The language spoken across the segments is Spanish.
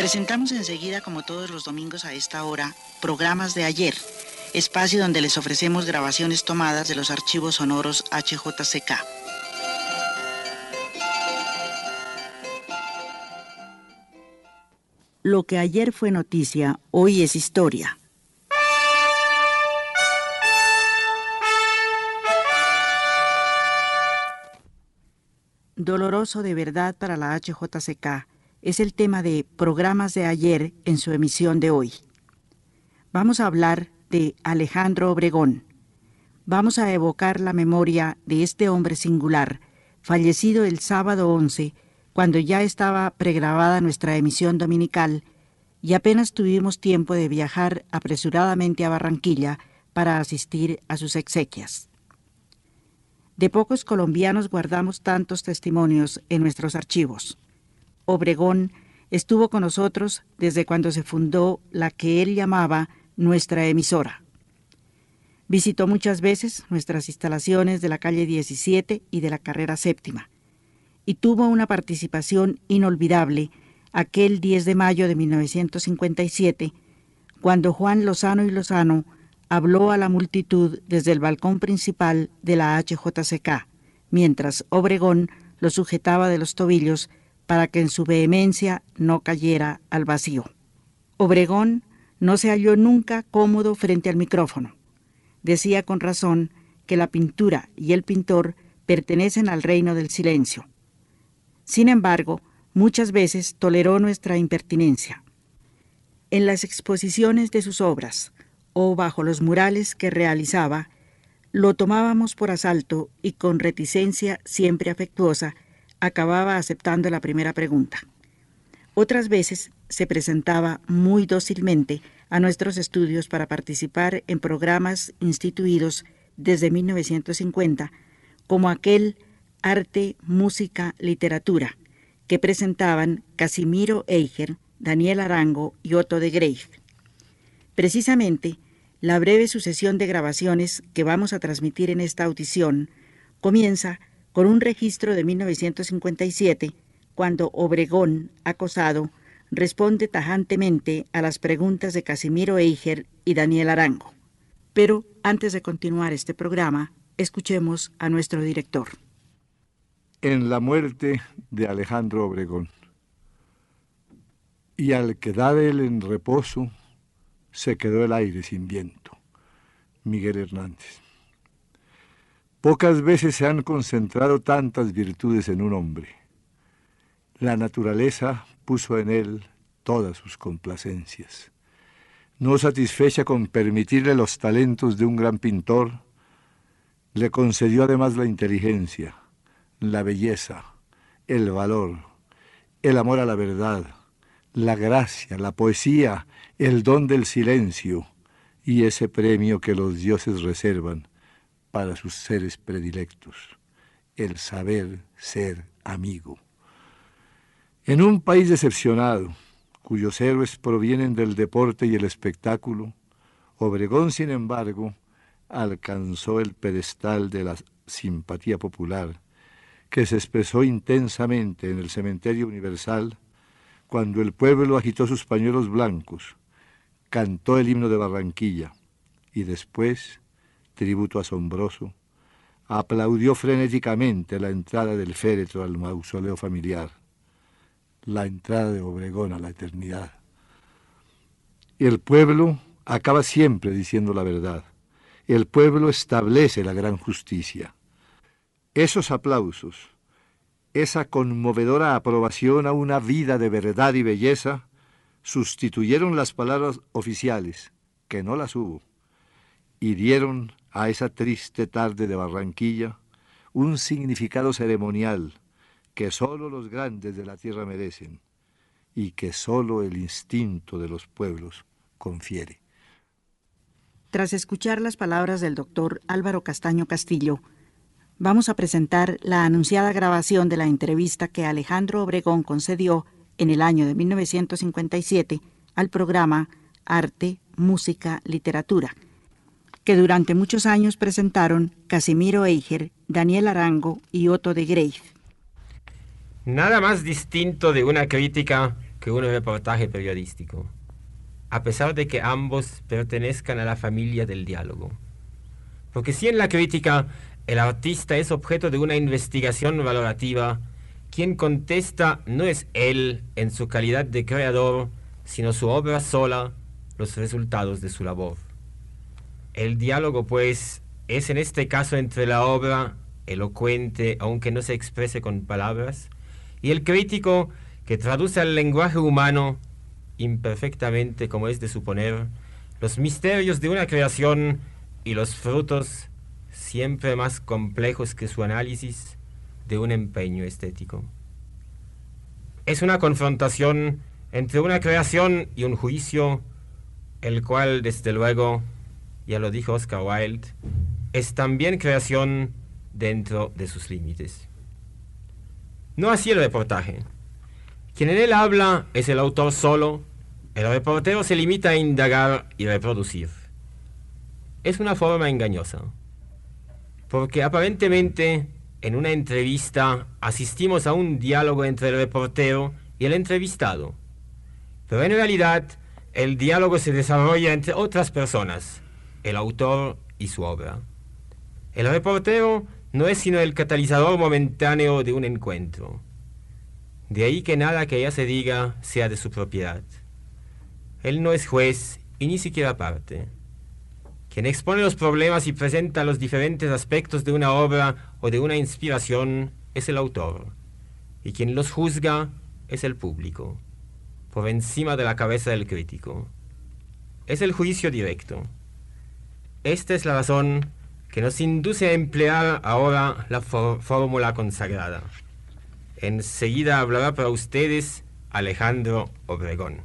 Presentamos enseguida, como todos los domingos a esta hora, programas de ayer, espacio donde les ofrecemos grabaciones tomadas de los archivos sonoros HJCK. Lo que ayer fue noticia, hoy es historia. Doloroso de verdad para la HJCK es el tema de programas de ayer en su emisión de hoy. Vamos a hablar de Alejandro Obregón. Vamos a evocar la memoria de este hombre singular, fallecido el sábado 11, cuando ya estaba pregrabada nuestra emisión dominical y apenas tuvimos tiempo de viajar apresuradamente a Barranquilla para asistir a sus exequias. De pocos colombianos guardamos tantos testimonios en nuestros archivos. Obregón estuvo con nosotros desde cuando se fundó la que él llamaba nuestra emisora. Visitó muchas veces nuestras instalaciones de la calle 17 y de la carrera séptima, y tuvo una participación inolvidable aquel 10 de mayo de 1957, cuando Juan Lozano y Lozano habló a la multitud desde el balcón principal de la HJCK, mientras Obregón lo sujetaba de los tobillos para que en su vehemencia no cayera al vacío. Obregón no se halló nunca cómodo frente al micrófono. Decía con razón que la pintura y el pintor pertenecen al reino del silencio. Sin embargo, muchas veces toleró nuestra impertinencia. En las exposiciones de sus obras o bajo los murales que realizaba, lo tomábamos por asalto y con reticencia siempre afectuosa acababa aceptando la primera pregunta. Otras veces se presentaba muy dócilmente a nuestros estudios para participar en programas instituidos desde 1950, como aquel Arte, Música, Literatura, que presentaban Casimiro Eicher, Daniel Arango y Otto de Greif. Precisamente, la breve sucesión de grabaciones que vamos a transmitir en esta audición comienza con un registro de 1957, cuando Obregón, acosado, responde tajantemente a las preguntas de Casimiro Eiger y Daniel Arango. Pero antes de continuar este programa, escuchemos a nuestro director. En la muerte de Alejandro Obregón. Y al quedar él en reposo, se quedó el aire sin viento. Miguel Hernández. Pocas veces se han concentrado tantas virtudes en un hombre. La naturaleza puso en él todas sus complacencias. No satisfecha con permitirle los talentos de un gran pintor, le concedió además la inteligencia, la belleza, el valor, el amor a la verdad, la gracia, la poesía, el don del silencio y ese premio que los dioses reservan para sus seres predilectos, el saber ser amigo. En un país decepcionado, cuyos héroes provienen del deporte y el espectáculo, Obregón, sin embargo, alcanzó el pedestal de la simpatía popular, que se expresó intensamente en el cementerio universal cuando el pueblo agitó sus pañuelos blancos, cantó el himno de Barranquilla y después tributo asombroso, aplaudió frenéticamente la entrada del féretro al mausoleo familiar, la entrada de Obregón a la eternidad. El pueblo acaba siempre diciendo la verdad. El pueblo establece la gran justicia. Esos aplausos, esa conmovedora aprobación a una vida de verdad y belleza, sustituyeron las palabras oficiales, que no las hubo, y dieron a esa triste tarde de Barranquilla un significado ceremonial que sólo los grandes de la tierra merecen y que sólo el instinto de los pueblos confiere. Tras escuchar las palabras del doctor Álvaro Castaño Castillo, vamos a presentar la anunciada grabación de la entrevista que Alejandro Obregón concedió en el año de 1957 al programa Arte, Música, Literatura, que durante muchos años presentaron Casimiro Eiger, Daniel Arango y Otto de Greif. Nada más distinto de una crítica que un reportaje periodístico, a pesar de que ambos pertenezcan a la familia del diálogo. Porque si en la crítica el artista es objeto de una investigación valorativa, quien contesta no es él en su calidad de creador, sino su obra sola, los resultados de su labor. El diálogo, pues, es en este caso entre la obra, elocuente, aunque no se exprese con palabras, y el crítico que traduce al lenguaje humano, imperfectamente como es de suponer, los misterios de una creación y los frutos, siempre más complejos que su análisis, de un empeño estético. Es una confrontación entre una creación y un juicio, el cual, desde luego, ya lo dijo Oscar Wilde, es también creación dentro de sus límites. No así el reportaje. Quien en él habla es el autor solo, el reportero se limita a indagar y reproducir. Es una forma engañosa, porque aparentemente en una entrevista asistimos a un diálogo entre el reportero y el entrevistado, pero en realidad el diálogo se desarrolla entre otras personas, el autor y su obra. El reportero no es sino el catalizador momentáneo de un encuentro. De ahí que nada que ella se diga sea de su propiedad. Él no es juez y ni siquiera parte. Quien expone los problemas y presenta los diferentes aspectos de una obra o de una inspiración es el autor, y quien los juzga es el público, por encima de la cabeza del crítico. Es el juicio directo. Esta es la razón que nos induce a emplear ahora la fórmula consagrada. Enseguida hablará para ustedes Alejandro Obregón.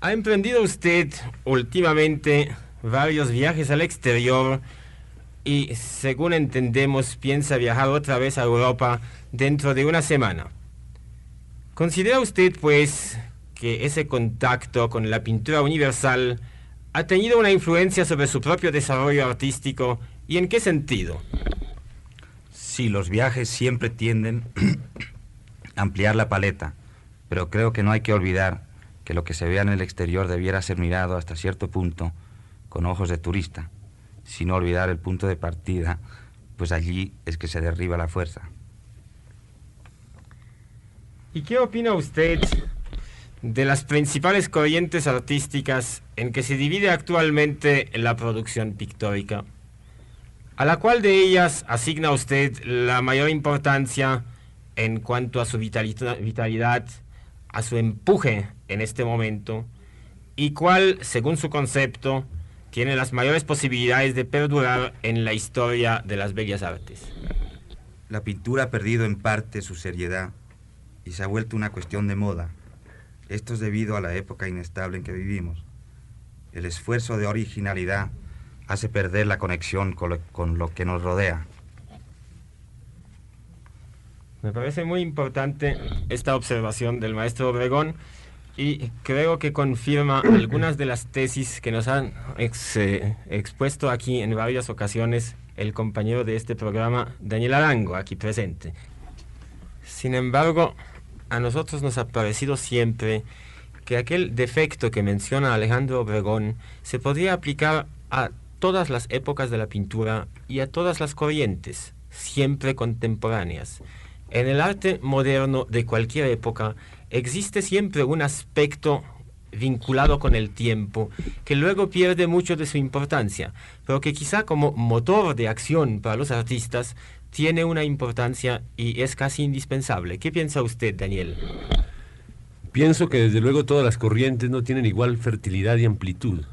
¿Ha emprendido usted últimamente varios viajes al exterior y, según entendemos, piensa viajar otra vez a Europa dentro de una semana? ¿Considera usted, pues, que ese contacto con la pintura universal ha tenido una influencia sobre su propio desarrollo artístico y en qué sentido? Sí, los viajes siempre tienden a ampliar la paleta, pero creo que no hay que olvidar que lo que se vea en el exterior debiera ser mirado hasta cierto punto con ojos de turista, sin olvidar el punto de partida, pues allí es que se derriba la fuerza. ¿Y qué opina usted de las principales corrientes artísticas en que se divide actualmente la producción pictórica, a la cual de ellas asigna usted la mayor importancia en cuanto a su vitalidad, a su empuje en este momento, y cuál, según su concepto, tiene las mayores posibilidades de perdurar en la historia de las bellas artes. La pintura ha perdido en parte su seriedad y se ha vuelto una cuestión de moda esto es debido a la época inestable en que vivimos. El esfuerzo de originalidad hace perder la conexión con lo, que nos rodea. Me parece muy importante esta observación del maestro Obregón y creo que confirma algunas de las tesis que nos han eh, expuesto aquí en varias ocasiones el compañero de este programa, Daniel Arango, aquí presente. Sin embargo, a nosotros nos ha parecido siempre que aquel defecto que menciona Alejandro Obregón se podría aplicar a todas las épocas de la pintura y a todas las corrientes, siempre contemporáneas. En el arte moderno de cualquier época existe siempre un aspecto vinculado con el tiempo, que luego pierde mucho de su importancia, pero que quizá como motor de acción para los artistas tiene una importancia y es casi indispensable. ¿Qué piensa usted, Daniel? Pienso que desde luego todas las corrientes no tienen igual fertilidad y amplitud.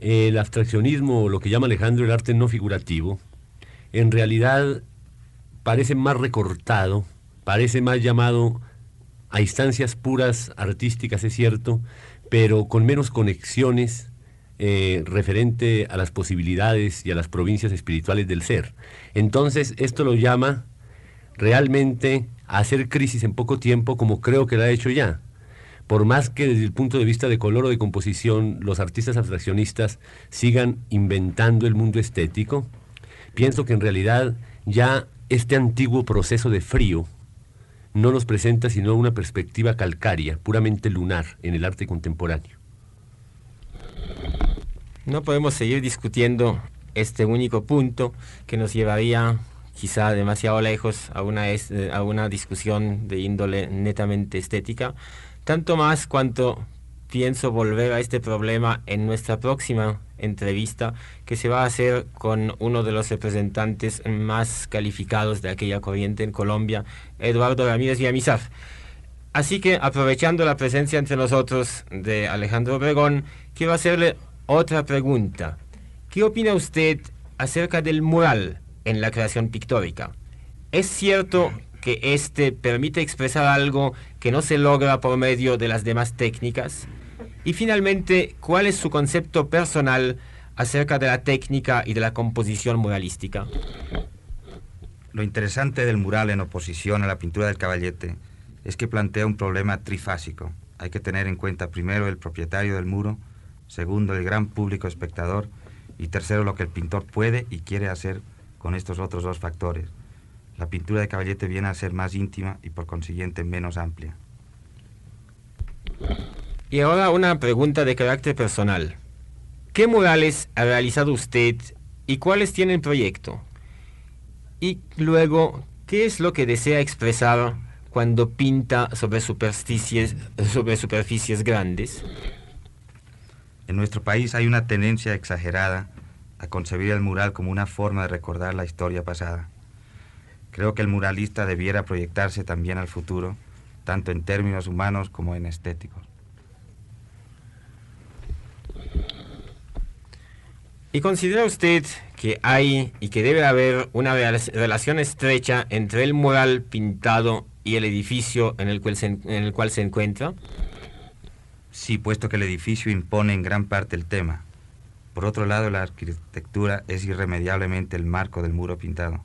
El abstraccionismo, lo que llama Alejandro el arte no figurativo, en realidad parece más recortado, parece más llamado a instancias puras artísticas, es cierto, pero con menos conexiones eh, referente a las posibilidades y a las provincias espirituales del ser. Entonces, esto lo llama realmente a hacer crisis en poco tiempo, como creo que lo ha hecho ya. Por más que desde el punto de vista de color o de composición los artistas abstraccionistas sigan inventando el mundo estético, pienso que en realidad ya este antiguo proceso de frío no nos presenta sino una perspectiva calcárea, puramente lunar, en el arte contemporáneo. No podemos seguir discutiendo este único punto que nos llevaría quizá demasiado lejos a una, a una discusión de índole netamente estética, tanto más cuanto pienso volver a este problema en nuestra próxima entrevista que se va a hacer con uno de los representantes más calificados de aquella corriente en Colombia, Eduardo Ramírez Villamizar. Así que aprovechando la presencia entre nosotros de Alejandro Obregón, quiero hacerle otra pregunta. ¿Qué opina usted acerca del mural en la creación pictórica? ¿Es cierto que éste permite expresar algo que no se logra por medio de las demás técnicas? Y finalmente, ¿cuál es su concepto personal acerca de la técnica y de la composición muralística? Lo interesante del mural en oposición a la pintura del caballete es que plantea un problema trifásico. Hay que tener en cuenta primero el propietario del muro, segundo el gran público espectador y tercero lo que el pintor puede y quiere hacer con estos otros dos factores. La pintura de caballete viene a ser más íntima y por consiguiente menos amplia. Y ahora una pregunta de carácter personal. ¿Qué murales ha realizado usted y cuáles tiene en proyecto? Y luego, ¿qué es lo que desea expresar cuando pinta sobre superficies, sobre superficies grandes? En nuestro país hay una tendencia exagerada a concebir el mural como una forma de recordar la historia pasada. Creo que el muralista debiera proyectarse también al futuro, tanto en términos humanos como en estéticos. ¿Y considera usted que hay y que debe haber una relación estrecha entre el mural pintado y el edificio en el cual se, en el cual se encuentra? Sí, puesto que el edificio impone en gran parte el tema. Por otro lado, la arquitectura es irremediablemente el marco del muro pintado.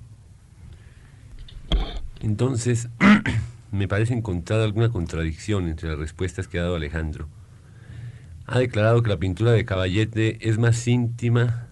Entonces, me parece encontrar alguna contradicción entre las respuestas que ha dado Alejandro ha declarado que la pintura de Caballete es más íntima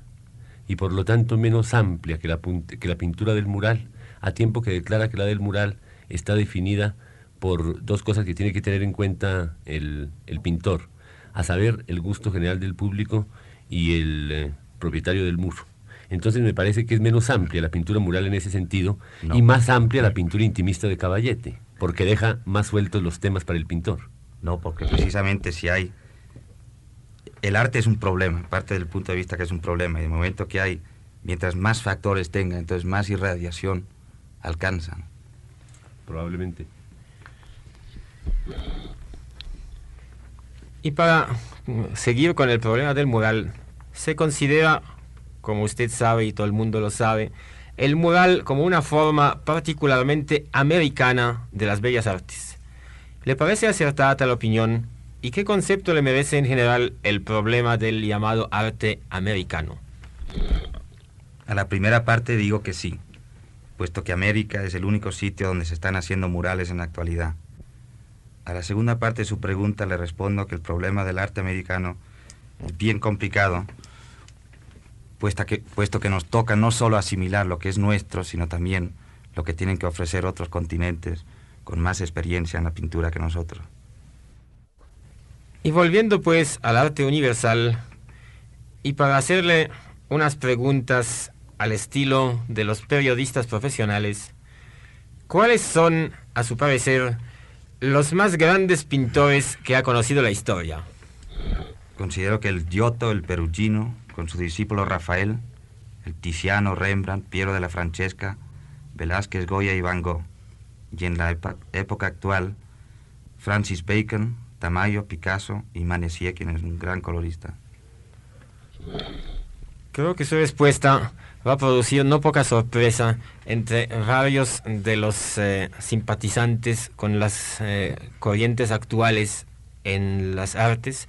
y por lo tanto menos amplia que la pintura del mural, a tiempo que declara que la del mural está definida por dos cosas que tiene que tener en cuenta el, pintor, a saber, el gusto general del público y el eh, propietario del muro. Entonces me parece que es menos amplia la pintura mural en ese sentido y más amplia la pintura intimista de Caballete, porque deja más sueltos los temas para el pintor. No, porque precisamente si hay el arte es un problema, parte del punto de vista que es un problema, y el momento que hay, mientras más factores tenga, entonces más irradiación alcanzan. Probablemente. Y para seguir con el problema del mural, se considera, como usted sabe y todo el mundo lo sabe, el mural como una forma particularmente americana de las bellas artes. ¿Le parece acertada tal opinión ¿Y qué concepto le merece en general el problema del llamado arte americano? A la primera parte digo que sí, puesto que América es el único sitio donde se están haciendo murales en la actualidad. A la segunda parte de su pregunta le respondo que el problema del arte americano es bien complicado, puesto que, puesto que nos toca no solo asimilar lo que es nuestro, sino también lo que tienen que ofrecer otros continentes con más experiencia en la pintura que nosotros. Y volviendo pues al arte universal, y para hacerle unas preguntas al estilo de los periodistas profesionales. ¿Cuáles son, a su parecer, los más grandes pintores que ha conocido la historia? Considero que el Giotto, el Perugino, con su discípulo Rafael, el Tiziano, Rembrandt, Piero de la Francesca, Velázquez, Goya y Van Gogh. Y en la época actual, Francis Bacon, Tamayo, Picasso y Manessier, quien es un gran colorista. Creo que su respuesta va a producir no poca sorpresa entre varios de los eh, simpatizantes con las eh, corrientes actuales en las artes,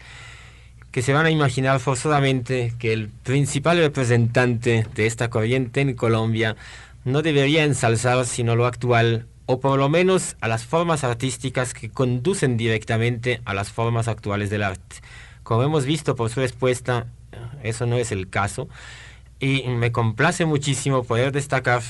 que se van a imaginar forzosamente que el principal representante de esta corriente en Colombia no debería ensalzar sino lo actual, o por lo menos a las formas artísticas que conducen directamente a las formas actuales del arte. Como hemos visto por su respuesta, eso no es el caso. Y me complace muchísimo poder destacar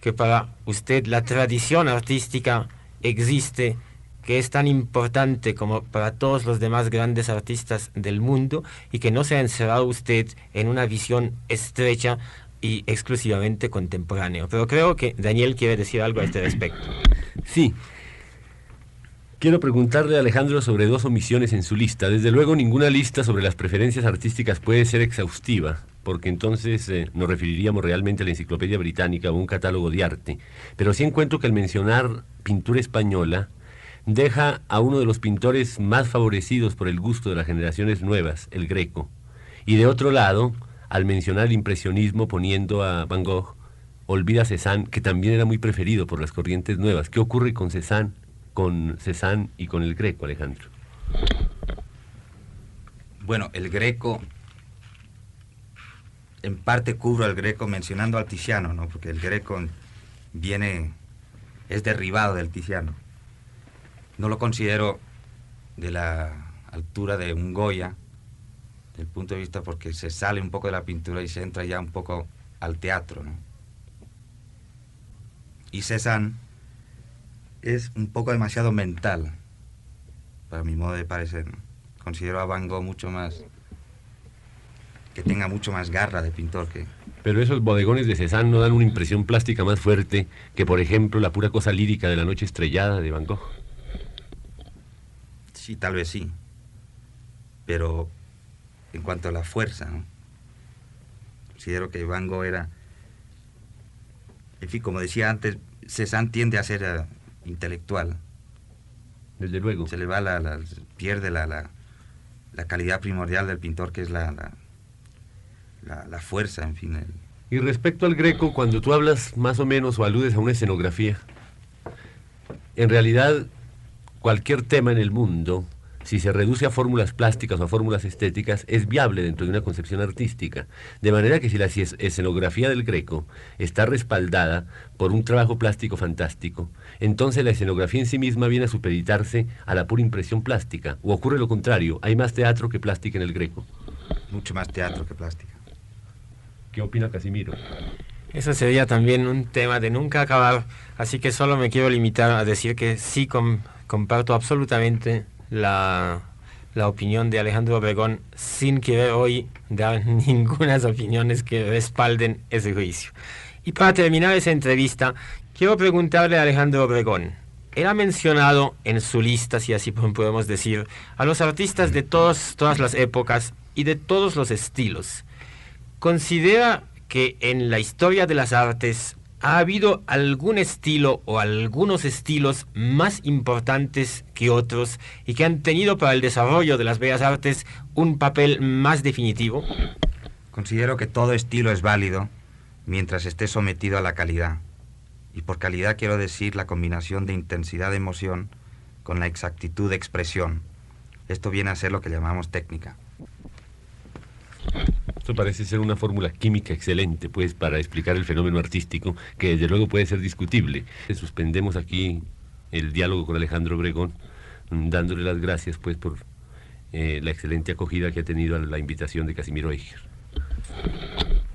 que para usted la tradición artística existe, que es tan importante como para todos los demás grandes artistas del mundo y que no se ha encerrado usted en una visión estrecha y exclusivamente contemporáneo. Pero creo que Daniel quiere decir algo a este respecto. Sí, Quiero preguntarle a Alejandro sobre dos omisiones en su lista. Desde luego, ninguna lista sobre las preferencias artísticas puede ser exhaustiva, porque entonces eh, nos referiríamos realmente a la Enciclopedia Británica o un catálogo de arte. Pero sí encuentro que al mencionar pintura española, deja a uno de los pintores más favorecidos por el gusto de las generaciones nuevas, el Greco. Y de otro lado, al mencionar el impresionismo poniendo a Van Gogh, olvida a Cézanne, que también era muy preferido por las corrientes nuevas. ¿Qué ocurre con Cézanne? con Cézanne y con el Greco, Alejandro? Bueno, el Greco, en parte cubro al Greco mencionando al Tiziano, ¿no? Porque el Greco viene, es derribado del Tiziano. No lo considero de la altura de un Goya, del punto de vista porque se sale un poco de la pintura y se entra ya un poco al teatro, ¿no? Y Cézanne es un poco demasiado mental, para mi modo de parecer. Considero a Van Gogh mucho más, que tenga mucho más garra de pintor que... Pero esos bodegones de Cézanne no dan una impresión plástica más fuerte que, por ejemplo, la pura cosa lírica de la noche estrellada de Van Gogh. Sí, tal vez sí. Pero en cuanto a la fuerza, considero que Van Gogh era... En fin, como decía antes, Cézanne tiende a ser eh, intelectual. Desde luego. Se le va la, pierde la, la, calidad primordial del pintor, que es la, la, fuerza, en fin. Y respecto al greco, cuando tú hablas más o menos o aludes a una escenografía, en realidad cualquier tema en el mundo si se reduce a fórmulas plásticas o a fórmulas estéticas, es viable dentro de una concepción artística. De manera que si la escenografía del Greco está respaldada por un trabajo plástico fantástico, entonces la escenografía en sí misma viene a supeditarse a la pura impresión plástica. O ocurre lo contrario, hay más teatro que plástica en el Greco. Mucho más teatro que plástica. ¿Qué opina Casimiro? Eso sería también un tema de nunca acabar, así que solo me quiero limitar a decir que sí comparto absolutamente la, opinión de Alejandro Obregón sin querer hoy dar ninguna opiniones que respalden ese juicio. Y para terminar esa entrevista, quiero preguntarle a Alejandro Obregón. Él ha mencionado en su lista, si así podemos decir, a los artistas de todas las épocas y de todos los estilos. ¿Considera que en la historia de las artes ¿Ha habido algún estilo o algunos estilos más importantes que otros y que han tenido para el desarrollo de las bellas artes un papel más definitivo? Considero que todo estilo es válido mientras esté sometido a la calidad. Y por calidad quiero decir la combinación de intensidad de emoción con la exactitud de expresión. Esto viene a ser lo que llamamos técnica. Esto parece ser una fórmula química excelente, pues, para explicar el fenómeno artístico, que desde luego puede ser discutible. Suspendemos aquí el diálogo con Alejandro Obregón, dándole las gracias, pues, por eh, la excelente acogida que ha tenido a la invitación de Casimiro Eicher.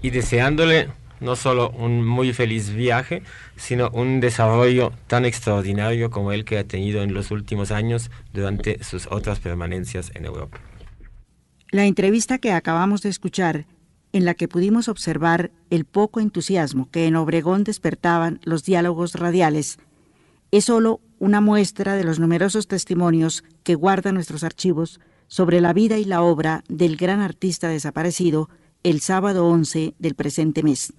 Y deseándole no solo un muy feliz viaje, sino un desarrollo tan extraordinario como el que ha tenido en los últimos años durante sus otras permanencias en Europa. La entrevista que acabamos de escuchar en la que pudimos observar el poco entusiasmo que en Obregón despertaban los diálogos radiales, es solo una muestra de los numerosos testimonios que guardan nuestros archivos sobre la vida y la obra del gran artista desaparecido el sábado 11 del presente mes.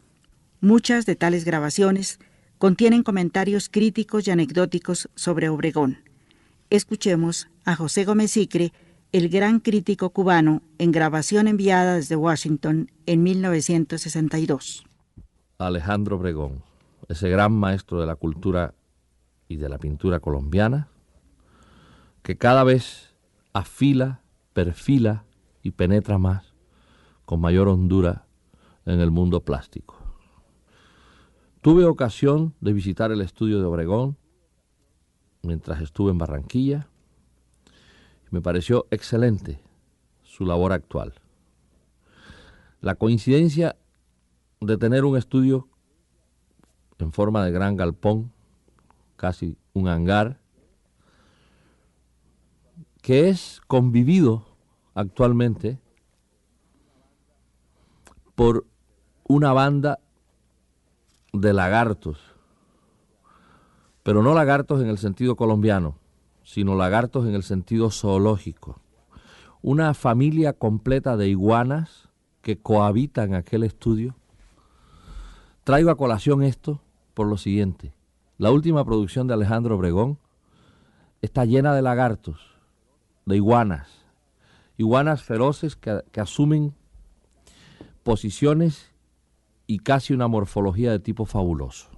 Muchas de tales grabaciones contienen comentarios críticos y anecdóticos sobre Obregón. Escuchemos a José Gómez Sicre, el gran crítico cubano, en grabación enviada desde Washington en 1962. Alejandro Obregón, ese gran maestro de la cultura y de la pintura colombiana, que cada vez afila, perfila y penetra más, con mayor hondura, en el mundo plástico. Tuve ocasión de visitar el estudio de Obregón mientras estuve en Barranquilla me pareció excelente su labor actual. La coincidencia de tener un estudio en forma de gran galpón, casi un hangar, que es convivido actualmente por una banda de lagartos, pero no lagartos en el sentido colombiano, sino lagartos en el sentido zoológico. Una familia completa de iguanas que cohabitan aquel estudio. Traigo a colación esto por lo siguiente. La última producción de Alejandro Obregón está llena de lagartos, de iguanas, iguanas feroces que, que asumen posiciones y casi una morfología de tipo fabuloso,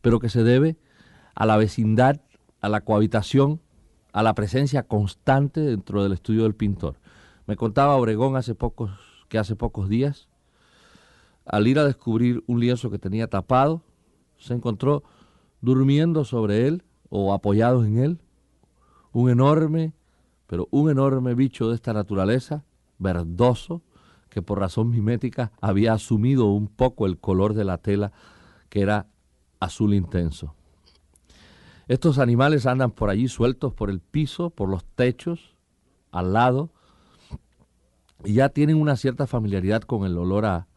pero que se debe a la vecindad, a la cohabitación, a la presencia constante dentro del estudio del pintor. Me contaba Obregón hace pocos, que hace pocos días, al ir a descubrir un lienzo que tenía tapado, se encontró durmiendo sobre él o apoyado en él un enorme, pero un enorme bicho de esta naturaleza, verdoso, que por razón mimética había asumido un poco el color de la tela, que era azul intenso. Estos animales andan por allí sueltos por el piso, por los techos, al lado, y ya tienen una cierta familiaridad con el olor a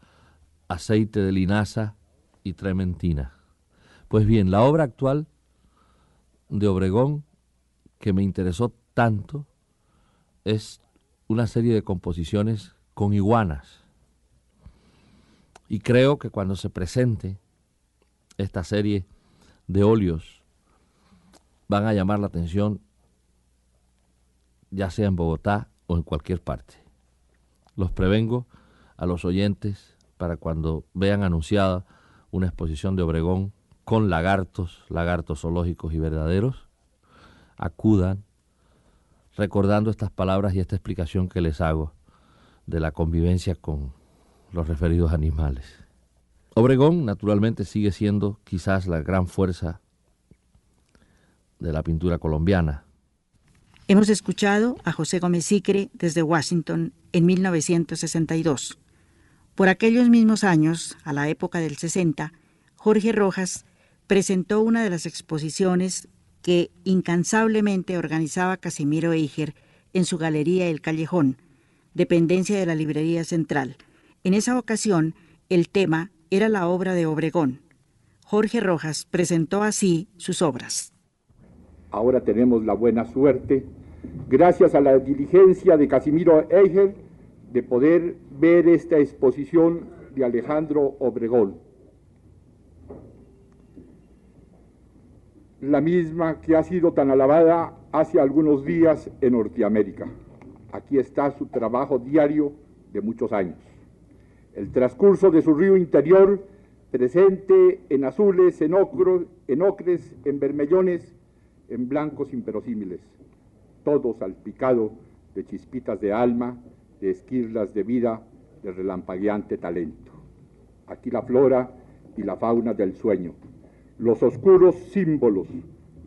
aceite de linaza y trementina. Pues bien, la obra actual de Obregón, que me interesó tanto, es una serie de composiciones con iguanas. Y creo que cuando se presente esta serie de óleos van a llamar la atención ya sea en Bogotá o en cualquier parte. Los prevengo a los oyentes para cuando vean anunciada una exposición de Obregón con lagartos, lagartos zoológicos y verdaderos, acudan recordando estas palabras y esta explicación que les hago de la convivencia con los referidos animales. Obregón, naturalmente, sigue siendo quizás la gran fuerza de la pintura colombiana. Hemos escuchado a José Gómez Sicre desde Washington en 1962. Por aquellos mismos años, a la época del 60, Jorge Rojas presentó una de las exposiciones que incansablemente organizaba Casimiro Eiger en su galería El Callejón, dependencia de la Librería Central. En esa ocasión, el tema era la obra de Obregón. Jorge Rojas presentó así sus obras. Ahora tenemos la buena suerte, gracias a la diligencia de Casimiro Eiger, de poder ver esta exposición de Alejandro Obregón. La misma que ha sido tan alabada hace algunos días en Norteamérica. Aquí está su trabajo diario de muchos años. El transcurso de su río interior, presente en azules, en, en ocres, en vermellones, en blancos imperosímiles, todo salpicado de chispitas de alma, de esquirlas de vida, de relampagueante talento. Aquí la flora y la fauna del sueño, los oscuros símbolos,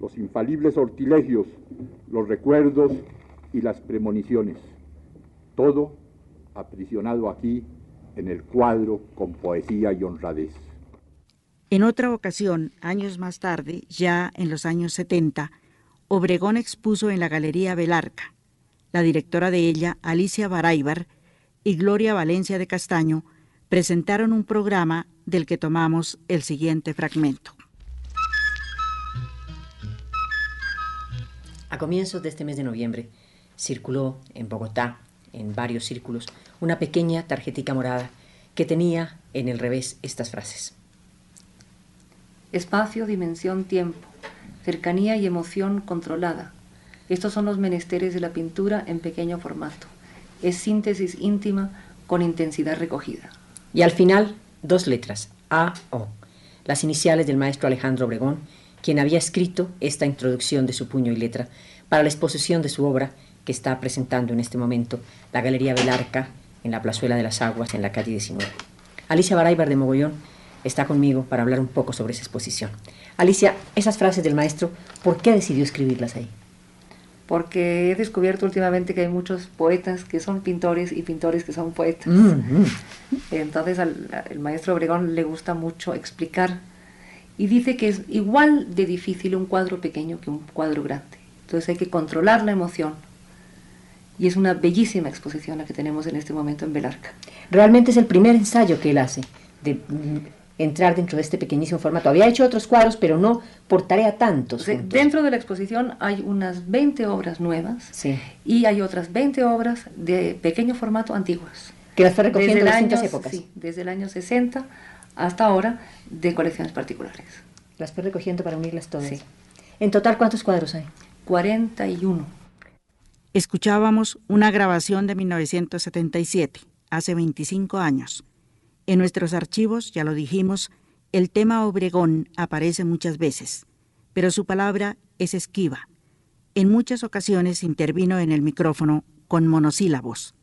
los infalibles sortilegios, los recuerdos y las premoniciones. Todo aprisionado aquí en el cuadro con poesía y honradez. En otra ocasión, años más tarde, ya en los años 70, Obregón expuso en la Galería Belarca. La directora de ella, Alicia Baraybar, y Gloria Valencia de Castaño presentaron un programa del que tomamos el siguiente fragmento. A comienzos de este mes de noviembre circuló en Bogotá, en varios círculos, una pequeña tarjetica morada que tenía en el revés estas frases. Espacio, dimensión, tiempo, cercanía y emoción controlada. Estos son los menesteres de la pintura en pequeño formato. Es síntesis íntima con intensidad recogida. Y al final, dos letras, A, O, las iniciales del maestro Alejandro Obregón, quien había escrito esta introducción de su puño y letra para la exposición de su obra que está presentando en este momento la Galería Belarca en la Plazuela de las Aguas en la calle 19. Alicia Baraybar de Mogollón está conmigo para hablar un poco sobre esa exposición. Alicia, esas frases del maestro, ¿por qué decidió escribirlas ahí? Porque he descubierto últimamente que hay muchos poetas que son pintores y pintores que son poetas. Mm, Entonces al el maestro Obregón le gusta mucho explicar y dice que es igual de difícil un cuadro pequeño que un cuadro grande. Entonces hay que controlar la emoción, y es una bellísima exposición la que tenemos en este momento en Belarca. Realmente es el primer ensayo que él hace de entrar dentro de este pequeñísimo formato. Había hecho otros cuadros, pero no por tarea tantos. Dentro de la exposición hay unas 20 obras nuevas Sí. y hay otras 20 obras de pequeño formato antiguas. Que las fue recogiendo Desde en el distintas año- épocas. Sí, desde el año 60 hasta ahora de colecciones particulares. Las fue recogiendo para unirlas todas. Sí. En total, ¿cuántos cuadros hay? 41. Escuchábamos una grabación de 1977, hace 25 años. En nuestros archivos, ya lo dijimos, el tema Obregón aparece muchas veces, pero su palabra es esquiva. En muchas ocasiones intervino en el micrófono con monosílabos,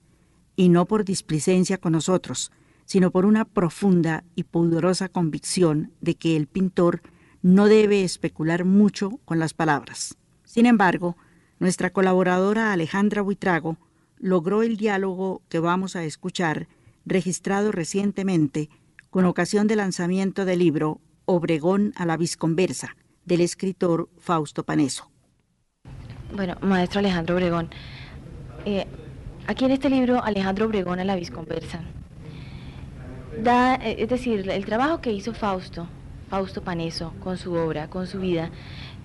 y no por displicencia con nosotros, sino por una profunda y pudorosa convicción de que el pintor no debe especular mucho con las palabras. Sin embargo, nuestra colaboradora Alejandra Buitrago logró el diálogo que vamos a escuchar, registrado recientemente con ocasión del lanzamiento del libro Obregón a la Visconversa, del escritor Fausto Paneso. Bueno, maestro Alejandro Obregón, eh, aquí en este libro Alejandro Obregón a la Visconversa da, eh, es decir, el trabajo que hizo Fausto, Fausto Paneso, con su obra, con su vida,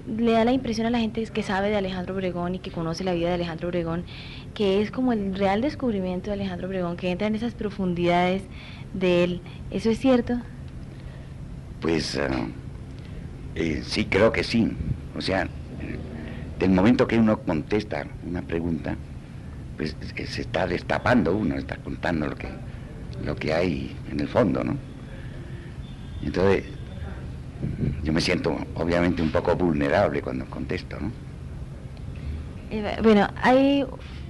le da la impresión a la gente que sabe de Alejandro Obregón y que conoce la vida de Alejandro Obregón, que es como el real descubrimiento de Alejandro Obregón, que entra en esas profundidades de él. ¿Eso es cierto? Pues ah, eh, sí, creo que sí. O sea, del momento que uno contesta una pregunta, pues eh, se está destapando uno, está contando lo que, lo que hay en el fondo, ¿no? Entonces, yo me siento obviamente un poco vulnerable cuando contesto, ¿no? Bueno, hay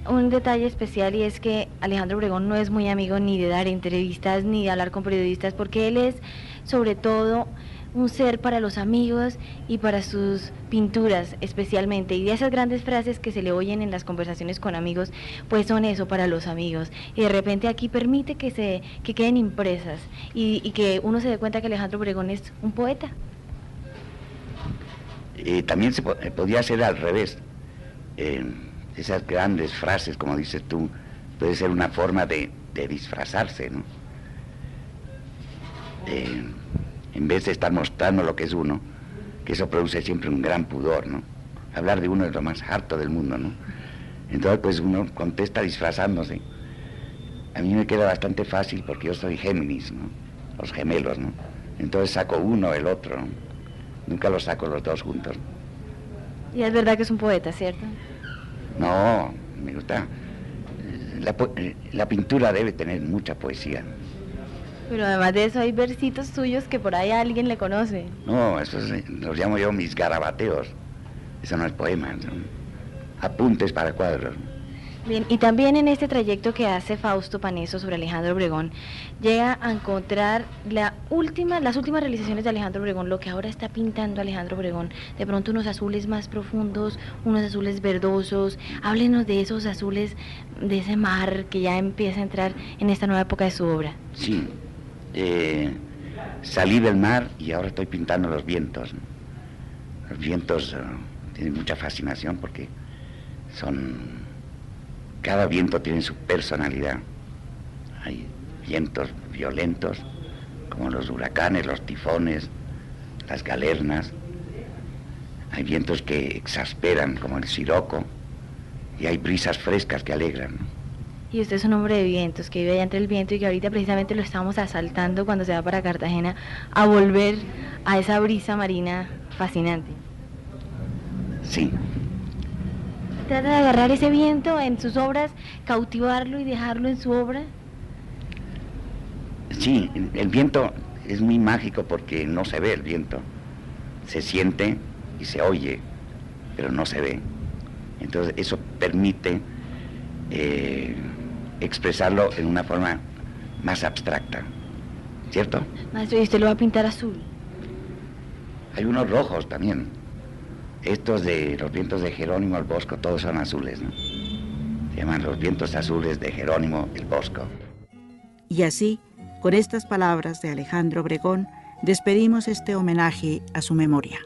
un detalle especial y es que Alejandro Obregón no es muy amigo ni de dar entrevistas ni de hablar con periodistas porque él es sobre todo un ser para los amigos y para sus pinturas especialmente. Y de esas grandes frases que se le oyen en las conversaciones con amigos, pues son eso para los amigos. Y de repente aquí permite que, se, que queden impresas y, que uno se dé cuenta que Alejandro Obregón es un poeta. Eh, también se eh, podía hacer al revés. Eh, esas grandes frases, como dices tú, puede ser una forma de, de disfrazarse, ¿no? Eh, en vez de estar mostrando lo que es uno, que eso produce siempre un gran pudor, ¿no? Hablar de uno es lo más harto del mundo, ¿no? Entonces, pues uno contesta disfrazándose. A mí me queda bastante fácil porque yo soy Géminis, ¿no? Los gemelos, ¿no? Entonces saco uno, el otro, ¿no? Nunca los saco los dos juntos. Y es verdad que es un poeta, ¿cierto? No, me gusta. La, eh, la pintura debe tener mucha poesía. Pero además de eso hay versitos suyos que por ahí alguien le conoce. No, eso es- los llamo yo mis garabateos. Eso no es poema, son apuntes para cuadros. Bien, y también en este trayecto que hace Fausto Paneso sobre Alejandro Obregón, llega a encontrar la última, las últimas realizaciones de Alejandro Obregón, lo que ahora está pintando Alejandro Obregón. De pronto unos azules más profundos, unos azules verdosos. Háblenos de esos azules, de ese mar que ya empieza a entrar en esta nueva época de su obra. Sí. Eh, salí del mar y ahora estoy pintando los vientos. Los vientos eh, tienen mucha fascinación porque son... Cada viento tiene su personalidad. Hay vientos violentos, como los huracanes, los tifones, las galernas. Hay vientos que exasperan, como el siroco, y hay brisas frescas que alegran. Y usted es un hombre de vientos, que vive allá entre el viento y que ahorita precisamente lo estamos asaltando cuando se va para Cartagena a volver a esa brisa marina fascinante. Sí. Trata de agarrar ese viento en sus obras, cautivarlo y dejarlo en su obra. Sí, el viento es muy mágico porque no se ve el viento. Se siente y se oye, pero no se ve. Entonces eso permite eh, expresarlo en una forma más abstracta. ¿Cierto? Maestro, ¿y usted lo va a pintar azul? Hay unos rojos también. Estos de los vientos de Jerónimo el Bosco, todos son azules, ¿no? Se llaman los vientos azules de Jerónimo el Bosco. Y así, con estas palabras de Alejandro Obregón, despedimos este homenaje a su memoria.